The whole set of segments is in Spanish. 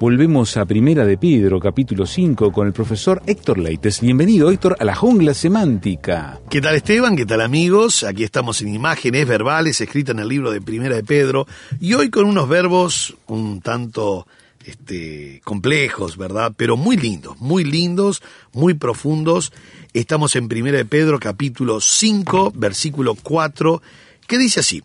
Volvemos a Primera de Pedro, capítulo 5, con el profesor Héctor Leites. Bienvenido, Héctor, a la jungla semántica. ¿Qué tal Esteban? ¿Qué tal amigos? Aquí estamos en imágenes verbales escritas en el libro de Primera de Pedro y hoy con unos verbos un tanto este, complejos, ¿verdad? Pero muy lindos, muy lindos, muy profundos. Estamos en Primera de Pedro capítulo 5, versículo 4, que dice así.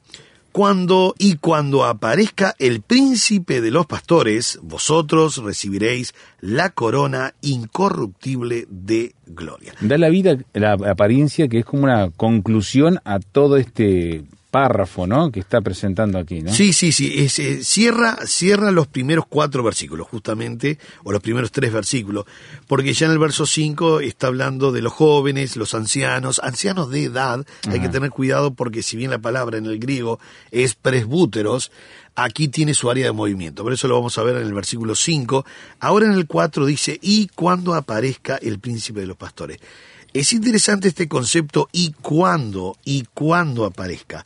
Cuando y cuando aparezca el príncipe de los pastores, vosotros recibiréis la corona incorruptible de gloria. Da la vida la apariencia que es como una conclusión a todo este párrafo, ¿no? Que está presentando aquí, ¿no? Sí, sí, sí. es, eh, cierra, cierra los primeros cuatro versículos, justamente, o los primeros tres versículos, porque ya en el verso 5 está hablando de los jóvenes, los ancianos, ancianos de edad. Hay que tener cuidado porque si bien la palabra en el griego es presbúteros, aquí tiene su área de movimiento. Por eso lo vamos a ver en el versículo 5. Ahora en el 4 dice, y cuando aparezca el príncipe de los pastores. Es interesante este concepto y cuándo, y cuándo aparezca.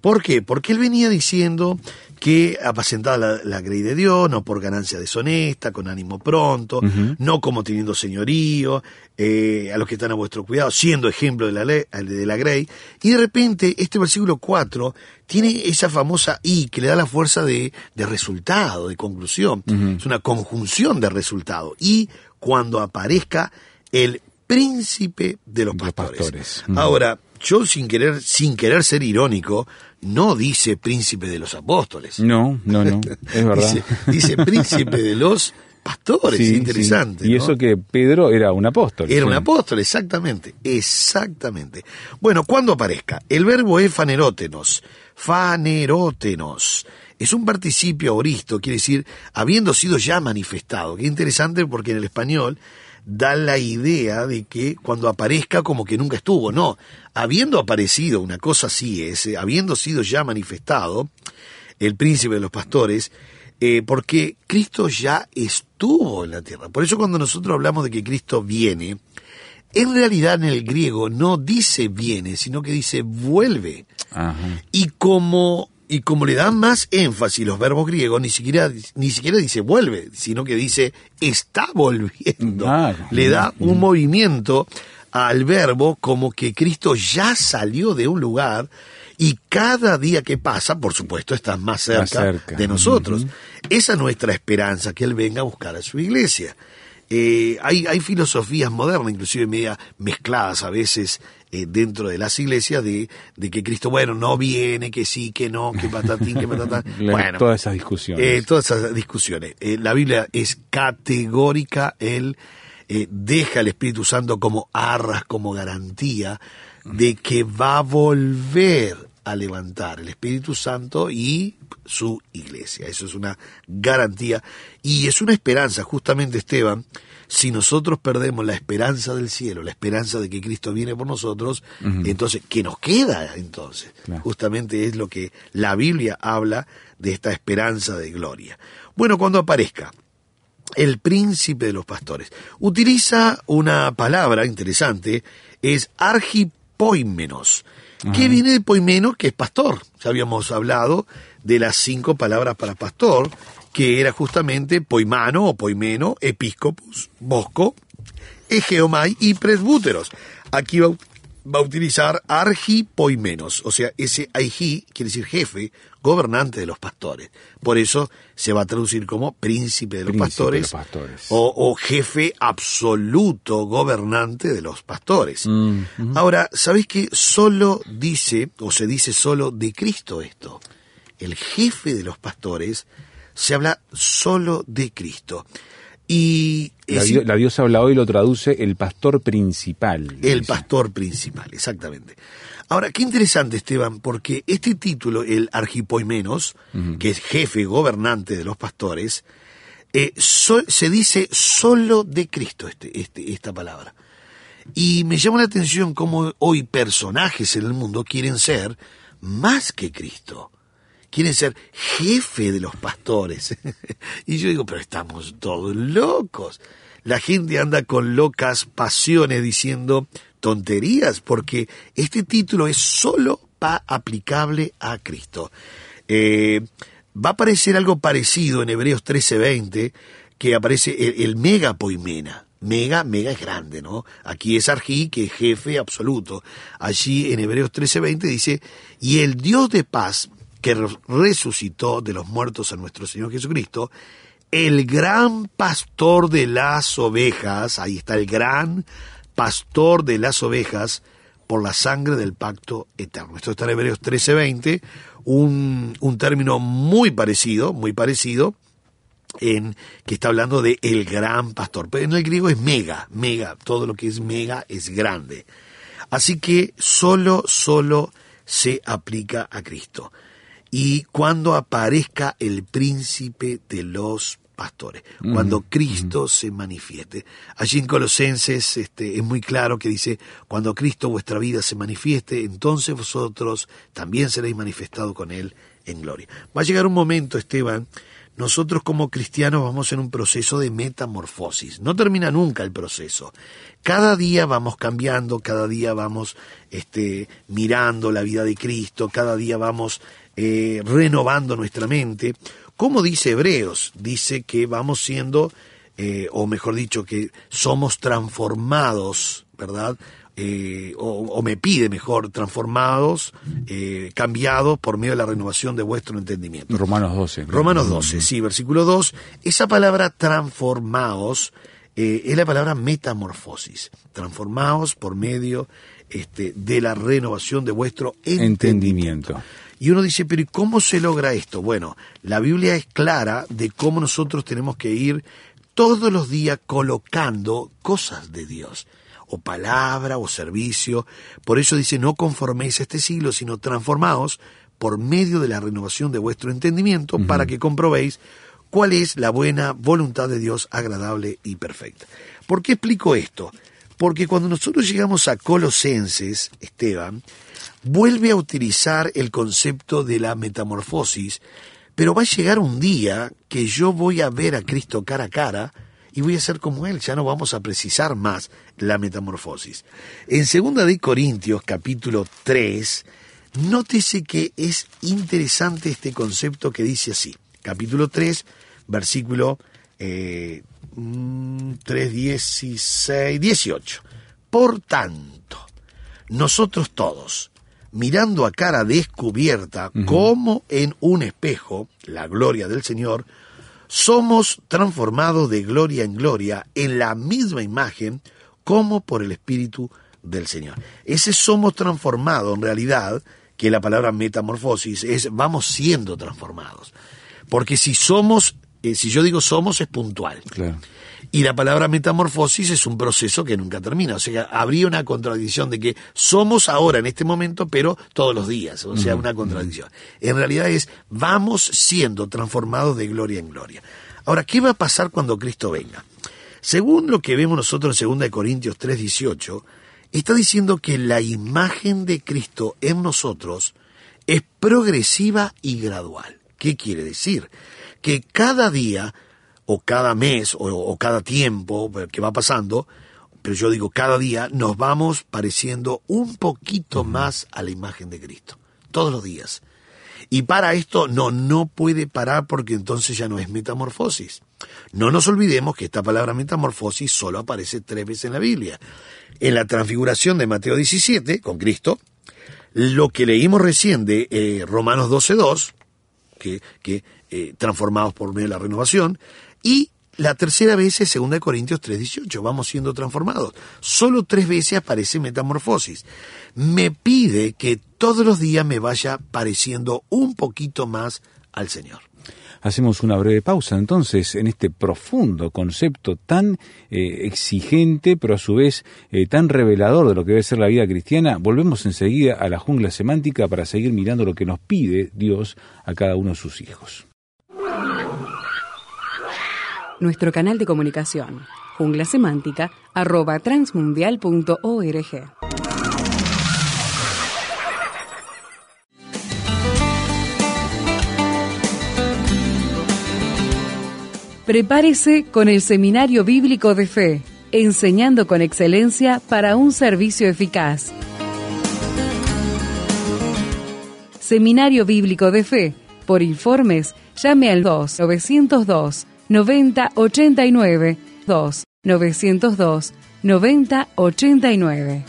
¿Por qué? Porque él venía diciendo que apacentaba la, la grey de Dios, no por ganancia deshonesta, con ánimo pronto, no como teniendo señorío, eh, a los que están a vuestro cuidado, siendo ejemplo de la, ley, de la grey. Y de repente, este versículo 4 tiene esa famosa y que le da la fuerza de, de resultado, de conclusión. Es una conjunción de resultado. Y cuando aparezca el príncipe de los pastores. Ujú. Ahora, yo sin querer, sin querer ser irónico, no dice príncipe de los apóstoles. No, no, no, es verdad. Dice, dice príncipe de los pastores, Sí, interesante. sí. Y ¿no? eso que Pedro era un apóstol. Era sí. un apóstol, exactamente, exactamente. Bueno, cuando aparezca, el verbo es fanerótenos, fanerótenos. Es un participio auristo, quiere decir, habiendo sido ya manifestado. Qué interesante porque en el español da la idea de que cuando aparezca como que nunca estuvo. No, habiendo aparecido, una cosa así es, eh, habiendo sido ya manifestado, el príncipe de los pastores, eh, porque Cristo ya estuvo en la tierra. Por eso cuando nosotros hablamos de que Cristo viene, en realidad en el griego no dice viene, sino que dice vuelve. Ajá. Y como, y como le dan más énfasis los verbos griegos, ni siquiera, ni siquiera dice vuelve, sino que dice está volviendo. Ah, le da un movimiento al verbo como que Cristo ya salió de un lugar y cada día que pasa, por supuesto, está más cerca, Más cerca. de nosotros. Esa es nuestra esperanza, que Él venga a buscar a su iglesia. Eh, hay, hay filosofías modernas, inclusive media mezcladas a veces eh, dentro de las iglesias, de, de que Cristo, bueno, no viene, que sí, que no, que patatín, que patatán. Bueno, Todas esas discusiones. eh, todas esas discusiones. La Biblia es categórica, Él deja al Espíritu Santo como arras, como garantía de que va a volver a levantar el Espíritu Santo y su iglesia. Eso es una garantía y es una esperanza, justamente Esteban, si nosotros perdemos la esperanza del cielo, la esperanza de que Cristo viene por nosotros, entonces, ¿qué nos queda entonces? Claro. Justamente es lo que la Biblia habla de esta esperanza de gloria. Bueno, cuando aparezca el príncipe de los pastores, utiliza una palabra interesante, es argipoimenos, que viene de poimeno, que es pastor. Ya habíamos hablado de las cinco palabras para pastor, que era justamente poimano o poimeno, episcopus, bosco, egeomai y presbúteros. Aquí va, a utilizar argipoimenos, o sea, ese aiji quiere decir jefe, gobernante de los pastores. Por eso se va a traducir como príncipe de los Príncipe pastores, de los pastores. O, o jefe absoluto gobernante de los pastores. Mm, Ahora, ¿sabéis que solo dice, o se dice solo de Cristo esto? El jefe de los pastores se habla solo de Cristo. Y La, es dio- la diosa habla hoy lo traduce el pastor principal. el dice. pastor principal, exactamente. Ahora, qué interesante, Esteban, porque este título, el argipoimenos, que es jefe gobernante de los pastores, eh, so- se dice solo de Cristo este, este- esta palabra. Y me llama la atención cómo hoy personajes en el mundo quieren ser más que Cristo. Quieren ser jefe de los pastores. y yo digo, pero estamos todos locos. La gente anda con locas pasiones diciendo tonterías, porque este título es solo pa aplicable a Cristo. Eh, va a aparecer algo parecido en Hebreos 13:20, que aparece el, el mega poimena. Mega, mega es grande, ¿no? Aquí es Arjí, que es jefe absoluto. Allí en Hebreos 13:20 dice, y el Dios de paz, que re- resucitó de los muertos a nuestro Señor Jesucristo, el gran pastor de las ovejas, ahí está el gran pastor de las ovejas, por la sangre del pacto eterno. Esto está en Hebreos 13:20, un, un término muy parecido, muy parecido, en que está hablando de el gran pastor. Pero en el griego es mega, mega, todo lo que es mega es grande. Así que solo, solo se aplica a Cristo. Y cuando aparezca el príncipe de los pastores, cuando Cristo se manifieste. Allí en Colosenses este, es muy claro que dice, cuando Cristo vuestra vida se manifieste, entonces vosotros también seréis manifestados con Él en gloria. Va a llegar un momento, Esteban, nosotros como cristianos vamos en un proceso de metamorfosis. No termina nunca el proceso. Cada día vamos cambiando, cada día vamos este, mirando la vida de Cristo, cada día vamos eh, renovando nuestra mente. Como dice Hebreos, dice que vamos siendo, eh, o mejor dicho, que somos transformados, ¿verdad? Eh, o, o me pide mejor, transformados, eh, cambiados por medio de la renovación de vuestro entendimiento. Romanos 12. ¿no? Romanos 12, sí, versículo 2. Esa palabra transformaos eh, es la palabra metamorfosis. Transformaos por medio este, de la renovación de vuestro entendimiento. Entendimiento. Y uno dice, pero ¿y cómo se logra esto? Bueno, la Biblia es clara de cómo nosotros tenemos que ir todos los días colocando cosas de Dios, o palabra, o servicio. Por eso dice, no conforméis a este siglo, sino transformaos por medio de la renovación de vuestro entendimiento, para que comprobéis cuál es la buena voluntad de Dios agradable y perfecta. ¿Por qué explico esto? Porque cuando nosotros llegamos a Colosenses, Esteban, vuelve a utilizar el concepto de la metamorfosis, pero va a llegar un día que yo voy a ver a Cristo cara a cara y voy a ser como Él, ya no vamos a precisar más la metamorfosis. En 2 de Corintios capítulo 3, nótese que es interesante este concepto que dice así, capítulo 3, versículo eh, mm, 3, 16, 18. Por tanto, nosotros todos, mirando a cara descubierta, como en un espejo, la gloria del Señor, somos transformados de gloria en gloria en la misma imagen como por el Espíritu del Señor. Ese somos transformados en realidad, que la palabra metamorfosis es vamos siendo transformados. Porque si somos, eh, si yo digo somos es puntual. Claro. Y la palabra metamorfosis es un proceso que nunca termina. O sea, habría una contradicción de que somos ahora en este momento, pero todos los días. O sea, una contradicción. En realidad es vamos siendo transformados de gloria en gloria. Ahora, ¿qué va a pasar cuando Cristo venga? Según lo que vemos nosotros en 2 Corintios 3:18, está diciendo que la imagen de Cristo en nosotros es progresiva y gradual. ¿Qué quiere decir? Que cada día o cada mes o, o cada tiempo que va pasando, pero yo digo cada día, nos vamos pareciendo un poquito más a la imagen de Cristo, todos los días. Y para esto no, no puede parar porque entonces ya no es metamorfosis. No nos olvidemos que esta palabra metamorfosis solo aparece tres veces en la Biblia. En la transfiguración de Mateo 17, con Cristo, lo que leímos recién de eh, Romanos 12.2, que, que eh, transformados por medio de la renovación. Y la tercera vez es 2 Corintios 3:18, vamos siendo transformados. Solo tres veces aparece metamorfosis. Me pide que todos los días me vaya pareciendo un poquito más al Señor. Hacemos una breve pausa entonces en este profundo concepto tan eh, exigente, pero a su vez eh, tan revelador de lo que debe ser la vida cristiana. Volvemos enseguida a la jungla semántica para seguir mirando lo que nos pide Dios a cada uno de sus hijos. Nuestro canal de comunicación, jungla semántica, arroba transmundial.org. Prepárese con el Seminario Bíblico de Fe, enseñando con excelencia para un servicio eficaz. Seminario Bíblico de Fe. Por informes, llame al 2 902 9089 2 902 9089.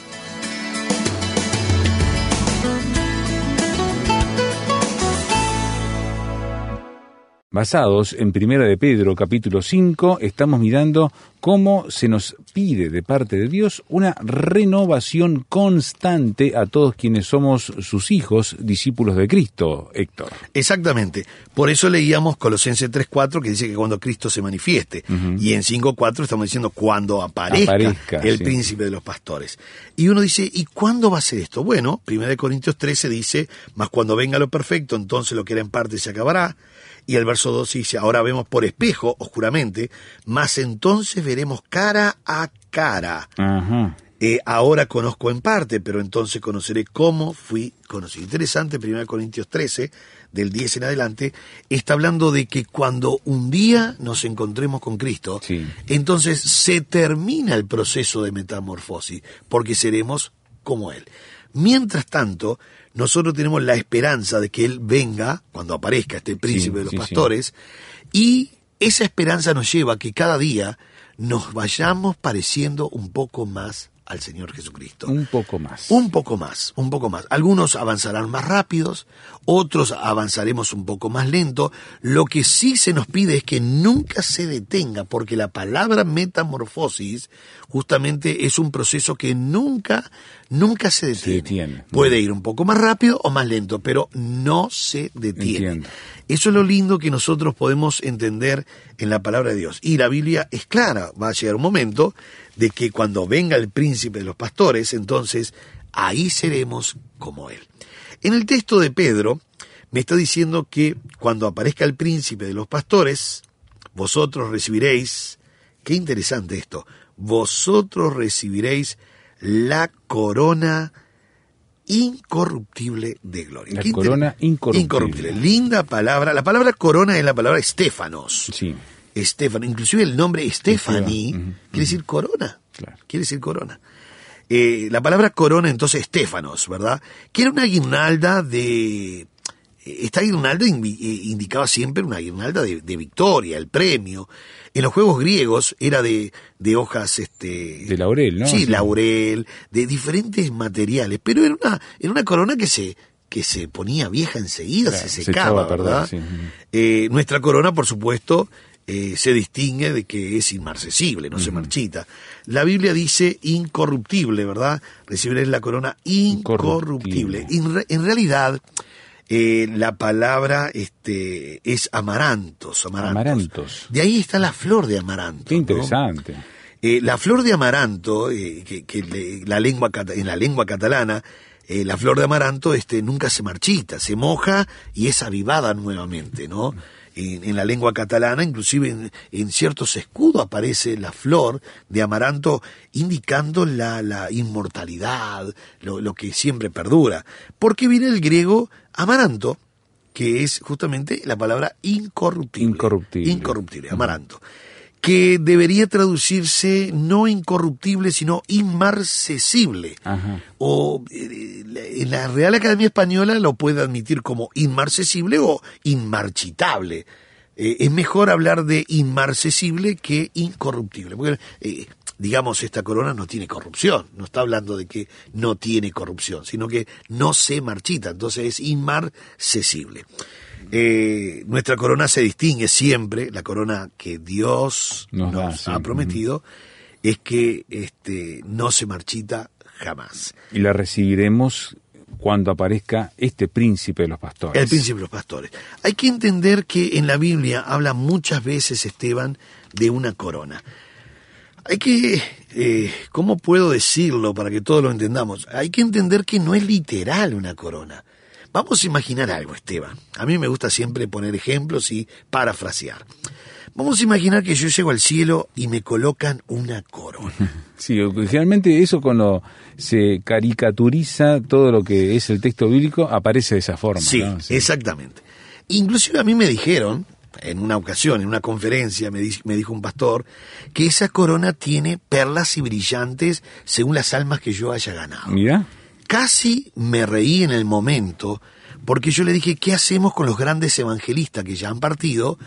Basados en Primera de Pedro capítulo 5, estamos mirando cómo se nos pide de parte de Dios una renovación constante a todos quienes somos sus hijos, discípulos de Cristo, Héctor. Exactamente. Por eso leíamos Colosenses 3.4 que dice que cuando Cristo se manifieste. Y en 5.4 estamos diciendo cuando aparezca, Aparezca, el sí. príncipe de los pastores. Y uno dice, ¿y cuándo va a ser esto? Bueno, 1 Corintios 13 dice, mas cuando venga lo perfecto, entonces lo que era en parte se acabará. Y el verso 2 dice, ahora vemos por espejo, oscuramente, mas entonces veremos cara a cara. Ajá. Eh, ahora conozco en parte, pero entonces conoceré cómo fui conocido. Interesante, 1 Corintios 13, del 10 en adelante, está hablando de que cuando un día nos encontremos con Cristo, Sí. entonces se termina el proceso de metamorfosis, porque seremos como Él. Mientras tanto, nosotros tenemos la esperanza de que Él venga, cuando aparezca este príncipe de los sí. pastores, y esa esperanza nos lleva a que cada día nos vayamos pareciendo un poco más al Señor Jesucristo. Un poco más. Un poco más, un poco más. Algunos avanzarán más rápidos, otros avanzaremos un poco más lento. Lo que sí se nos pide es que nunca se detenga, porque la palabra metamorfosis justamente es un proceso que nunca, nunca se detiene. detiene. Puede ir un poco más rápido o más lento, pero no se detiene. Entiendo. Eso es lo lindo que nosotros podemos entender en la palabra de Dios. Y la Biblia es clara, va a llegar un momento de que cuando venga el príncipe de los pastores, entonces ahí seremos como él. En el texto de Pedro me está diciendo que cuando aparezca el príncipe de los pastores, vosotros recibiréis, qué interesante esto, vosotros recibiréis la corona incorruptible de gloria. La corona incorruptible. Linda palabra. La palabra corona es la palabra Estefanos. Sí. Estefano. Inclusive el nombre Stephanie quiere decir corona. Claro. Quiere decir corona. Eh, la palabra corona entonces Estefanos, ¿verdad? Que era una guirnalda de... Esta guirnalda eh, indicaba siempre una guirnalda de, de victoria, el premio. En los juegos griegos era de, de hojas, este... De laurel, ¿no? Sí, Sí. laurel, de diferentes materiales. Pero era una, era una corona que se, que se ponía vieja enseguida, Claro, se se echaba secaba, perder, ¿verdad? sí. Eh, nuestra corona, por supuesto, eh, se distingue de que es inmarcesible, no se marchita. La Biblia dice incorruptible, ¿verdad? Recibiréis la corona incorruptible. Incorruptible. En, re- en realidad, eh, la palabra este, es amarantos, amarantos. Amarantos. De ahí está la flor de amaranto. Qué ¿no? interesante. Eh, la flor de amaranto, eh, que, que le- la lengua, en la lengua catalana, eh, la flor de amaranto este, nunca se marchita, se moja y es avivada nuevamente, ¿no? En, en la lengua catalana, inclusive en, en ciertos escudos aparece la flor de amaranto indicando la, la inmortalidad, lo, lo que siempre perdura. Porque viene el griego amaranto, que es justamente la palabra incorruptible. Incorruptible. Incorruptible, amaranto. Que debería traducirse no incorruptible, sino inmarcesible. Ajá. O eh, en la Real Academia Española lo puede admitir como inmarcesible o inmarchitable. Eh, es mejor hablar de inmarcesible que incorruptible. Porque, eh, digamos, esta corona no tiene corrupción. No está hablando de que no tiene corrupción, sino que no se marchita. Entonces es inmarcesible. Eh, nuestra corona se distingue siempre, la corona que Dios Nos nos, da, sí. ha prometido, es que este, no se marchita jamás. Y la recibiremos cuando aparezca este príncipe de los pastores. El príncipe de los pastores. Hay que entender que en la Biblia habla muchas veces, Esteban, de una corona. Hay que, eh, ¿cómo puedo decirlo para que todos lo entendamos? Hay que entender que no es literal una corona. Vamos a imaginar algo, Esteban. A mí me gusta siempre poner ejemplos y parafrasear. Vamos a imaginar que yo llego al cielo y me colocan una corona. Sí, generalmente eso cuando se caricaturiza todo lo que es el texto bíblico aparece de esa forma. Sí, ¿no? exactamente. Inclusive a mí me dijeron, en una ocasión, en una conferencia, me, di- me dijo un pastor, que esa corona tiene perlas y brillantes según las almas que yo haya ganado. Mira, Casi me reí en el momento, porque yo le dije, ¿qué hacemos con los grandes evangelistas que ya han partido?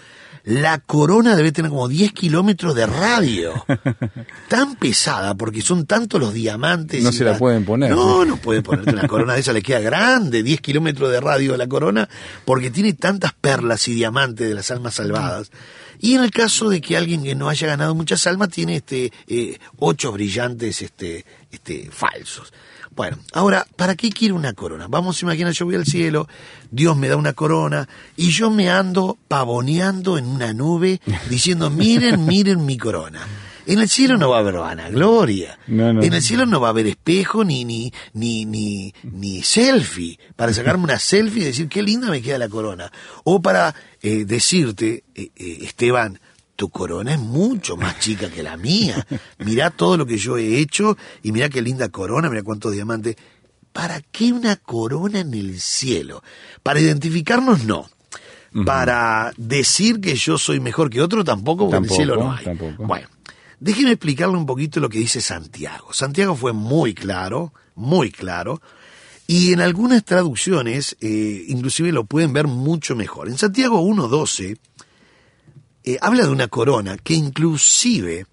La corona debe tener como 10 kilómetros de radio. Tan pesada, porque son tantos los diamantes. No se la pueden poner. No, no puede ponerte una corona de esa, le queda grande, 10 kilómetros de radio de la corona, porque tiene tantas perlas y diamantes de las almas salvadas. Y en el caso de que alguien que no haya ganado muchas almas, tiene este eh, ocho brillantes este, este, falsos. Bueno, ahora, ¿para qué quiero una corona? Vamos a imaginar, yo voy al cielo, Dios me da una corona y yo me ando pavoneando en una nube diciendo, miren, miren mi corona. En el cielo no va a haber vanagloria. No, no. En el cielo no va a haber espejo ni, ni, ni, ni, ni selfie para sacarme una selfie y decir qué linda me queda la corona. O para eh, decirte, eh, eh, Esteban, tu corona es mucho más chica que la mía. Mirá todo lo que yo he hecho y mirá qué linda corona, mirá cuántos diamantes. ¿Para qué una corona en el cielo? ¿Para identificarnos? No. Para decir que yo soy mejor que otro tampoco, porque Tampoco, en el cielo no hay. tampoco. Bueno, déjeme explicarle un poquito lo que dice Santiago. Santiago fue muy claro, muy claro, y en algunas traducciones eh, inclusive lo pueden ver mucho mejor. En Santiago 1.12 eh, habla de una corona que inclusive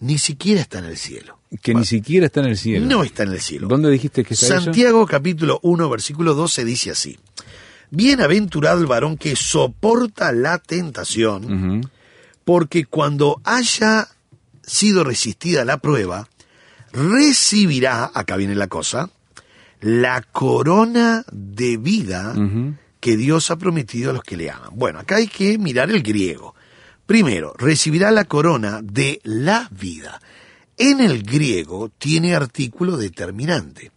ni siquiera está en el cielo. que ni siquiera está en el cielo. No está en el cielo. ¿Dónde dijiste que está eso? Santiago capítulo 1 versículo 12 dice así. Bienaventurado el varón que soporta la tentación, porque cuando haya sido resistida la prueba, recibirá, acá viene la cosa, la corona de vida que Dios ha prometido a los que le aman. Bueno, acá hay que mirar el griego. Primero, recibirá la corona de la vida. En el griego tiene artículo determinante.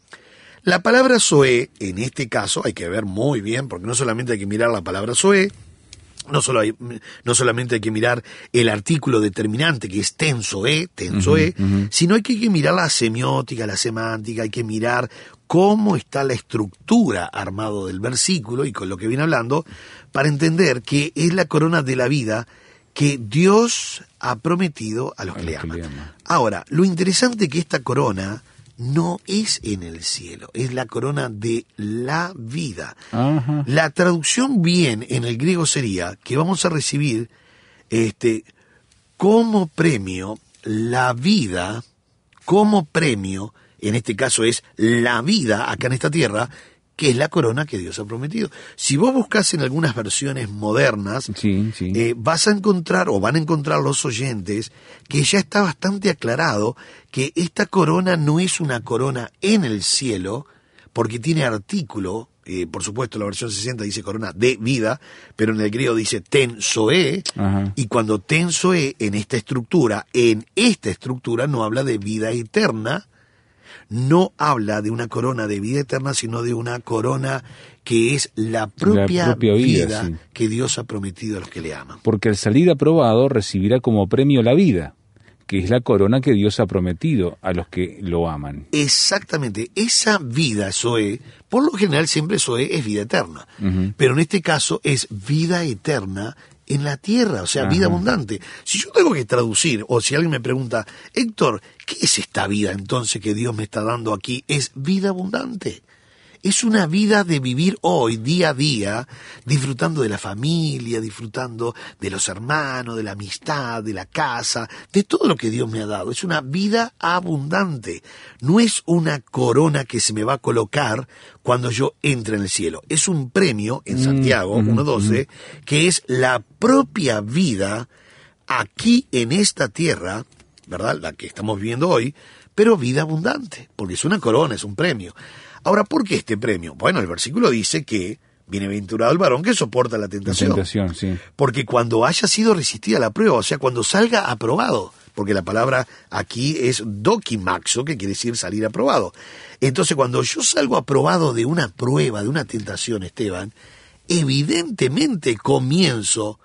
La palabra Zoe, en este caso, hay que ver muy bien, porque no solamente hay que mirar la palabra Zoe, no, solo hay- no solamente hay que mirar el artículo determinante que es tensoe, tensoe, sino hay que, hay que mirar la semiótica, la semántica, hay que mirar cómo está la estructura armado del versículo y con lo que viene hablando, para entender que es la corona de la vida que Dios ha prometido a los A que le los que le aman. Ahora, lo interesante es que esta corona no es en el cielo, es la corona de la vida. Ajá. La traducción bien en el griego sería que vamos a recibir este como premio la vida, como premio, en este caso es la vida acá en esta tierra, que es la corona que Dios ha prometido. Si vos buscas en algunas versiones modernas, Sí, sí. eh, vas a encontrar o van a encontrar los oyentes que ya está bastante aclarado que esta corona no es una corona en el cielo, porque tiene artículo, eh, por supuesto la versión 60 dice corona de vida, pero en el griego dice tensoe, Ajá. y cuando tensoe en esta estructura, en esta estructura no habla de vida eterna, no habla de una corona de vida eterna, sino de una corona que es la propia, propia vida, vida, sí. que Dios ha prometido a los que le aman. Porque al salir aprobado recibirá como premio la vida, que es la corona que Dios ha prometido a los que lo aman. Exactamente, esa vida Zoe, por lo general siempre Zoe es vida eterna, pero en este caso es vida eterna en la tierra, o sea, vida abundante. Si yo tengo que traducir, o si alguien me pregunta, Héctor, ¿qué es esta vida entonces que Dios me está dando aquí? Es vida abundante. Es una vida de vivir hoy, día a día, disfrutando de la familia, disfrutando de los hermanos, de la amistad, de la casa, de todo lo que Dios me ha dado. Es una vida abundante. No es una corona que se me va a colocar cuando yo entre en el cielo. Es un premio en Santiago 1.12 que es la propia vida aquí en esta tierra, ¿verdad? La que estamos viviendo hoy, pero vida abundante, porque es una corona, es un premio. Ahora, ¿por qué este premio? Bueno, el versículo dice que bienaventurado el varón que soporta la La tentación. tentación, sí. Porque cuando haya sido resistida la prueba, o sea, cuando salga aprobado, porque la palabra aquí es dokimaxo, que quiere decir salir aprobado. Entonces, cuando yo salgo aprobado de una prueba, de una tentación, Esteban, evidentemente comienzo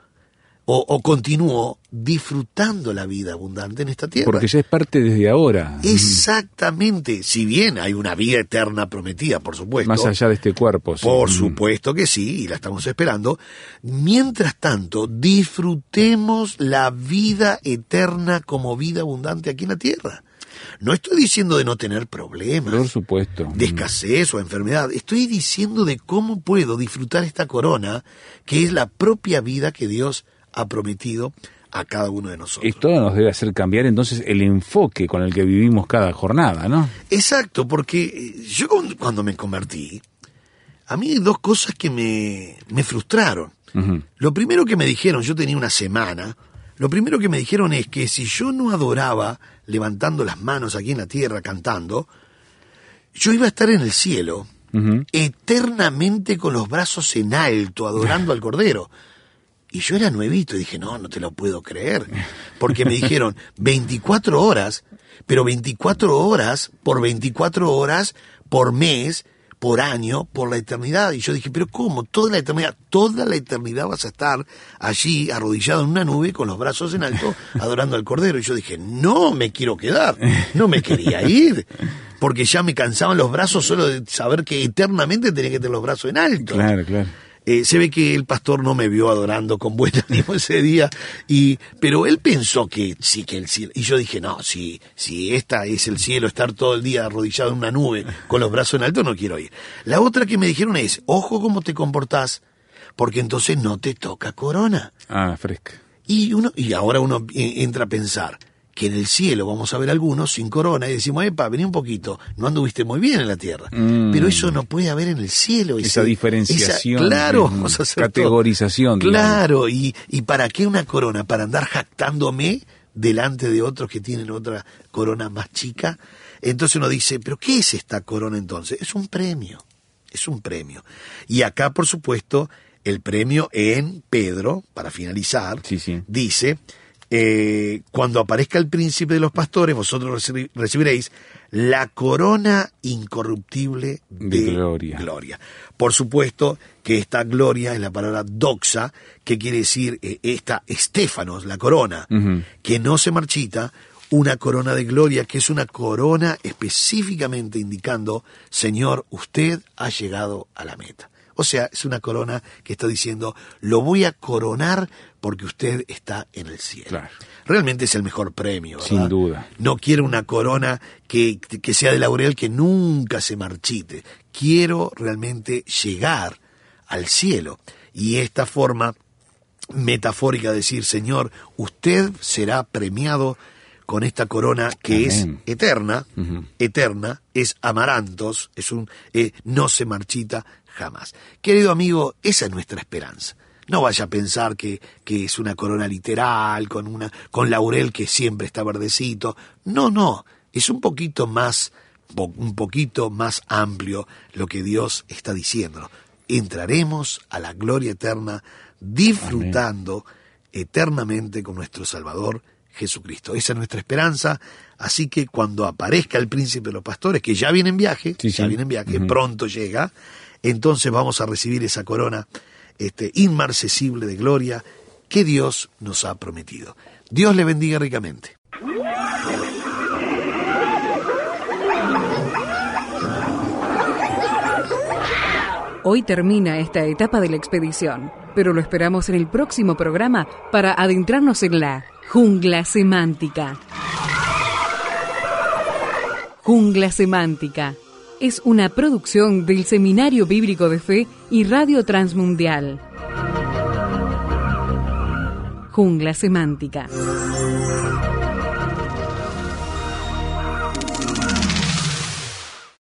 o, o continúo disfrutando la vida abundante en esta tierra. Porque ya es parte desde ahora. Exactamente, si bien hay una vida eterna prometida, por supuesto. Más allá de este cuerpo. sí. Por Mm. supuesto que sí, y la estamos esperando. Mientras tanto, disfrutemos la vida eterna como vida abundante aquí en la tierra. No estoy diciendo de no tener problemas, Por supuesto. de escasez o enfermedad. Estoy diciendo de cómo puedo disfrutar esta corona, que es la propia vida que Dios ha prometido a cada uno de nosotros. Esto nos debe hacer cambiar entonces el enfoque con el que vivimos cada jornada, ¿no? Exacto, porque eh, yo cuando- me convertí, a mí hay dos cosas que me, me frustraron. Lo primero que me dijeron, yo tenía una semana, lo primero que me dijeron es que si yo no adoraba levantando las manos aquí en la tierra cantando, yo iba a estar en el cielo eternamente con los brazos en alto, adorando al Cordero. Y yo era nuevito y dije, no, no te lo puedo creer. Porque me dijeron 24 horas, pero 24 horas por 24 horas por mes, por año, por la eternidad. Y yo dije, pero ¿cómo? Toda la eternidad, toda la eternidad vas a estar allí arrodillado en una nube con los brazos en alto, adorando al Cordero. Y yo dije, no me quiero quedar, no me quería ir. Porque ya me cansaban los brazos solo de saber que eternamente tenía que tener los brazos en alto. Claro, claro. Eh, se ve que el pastor no me vio adorando con buen ánimo ese día, y, pero él pensó que sí, que el cielo. Y yo dije, no, si, si esta es el cielo, estar todo el día arrodillado en una nube con los brazos en alto, no quiero ir. La otra que me dijeron es, ojo cómo te comportás, porque entonces no te toca corona. Ah, fresca. Y, uno, y ahora uno eh, entra a pensar que en el cielo vamos a ver algunos sin corona y decimos, epa, vení un poquito, no anduviste muy bien en la tierra. Mm. Pero eso no puede haber en el cielo. Esa diferenciación, esa- claro, vamos a hacer todo. categorización. Claro, y, y ¿para qué una corona? ¿Para andar jactándome delante de otros que tienen otra corona más chica? Entonces uno dice, ¿pero qué es esta corona entonces? Es un premio, es un premio. Y acá, por supuesto, el premio en Pedro, para finalizar, Sí, sí. dice, eh, cuando aparezca el príncipe de los pastores, vosotros recibi- recibiréis la corona incorruptible de, De gloria. gloria. Por supuesto que esta gloria es la palabra doxa, que quiere decir eh, esta estéfanos, la corona, que no se marchita, una corona de gloria, que es una corona específicamente indicando, Señor, usted ha llegado a la meta. O sea, es una corona que está diciendo, lo voy a coronar porque usted está en el cielo. Claro. Realmente es el mejor premio. ¿verdad? Sin duda. No quiero una corona que, que sea de laurel que nunca se marchite. Quiero realmente llegar al cielo. Y esta forma metafórica de decir, Señor, usted será premiado con esta corona que Amén. es eterna, eterna, es amarantos, es un, eh, no se marchita jamás. Querido amigo, esa es nuestra esperanza. No vaya a pensar que, que es una corona literal, con, una, con laurel que siempre está verdecito. No, no, es un poquito más, un poquito más amplio lo que Dios está diciendo. Entraremos a la gloria eterna disfrutando eternamente con nuestro Salvador Jesucristo. Esa es nuestra esperanza. Así que cuando aparezca el príncipe de los pastores, que ya viene en viaje, Sí, ya viene en viaje, pronto llega, entonces vamos a recibir esa corona este, inmarcesible de gloria que Dios nos ha prometido. Dios le bendiga ricamente. Hoy termina esta etapa de la expedición, pero lo esperamos en el próximo programa para adentrarnos en la jungla semántica. Jungla semántica, es una producción del Seminario Bíblico de Fe y Radio Transmundial. Jungla Semántica.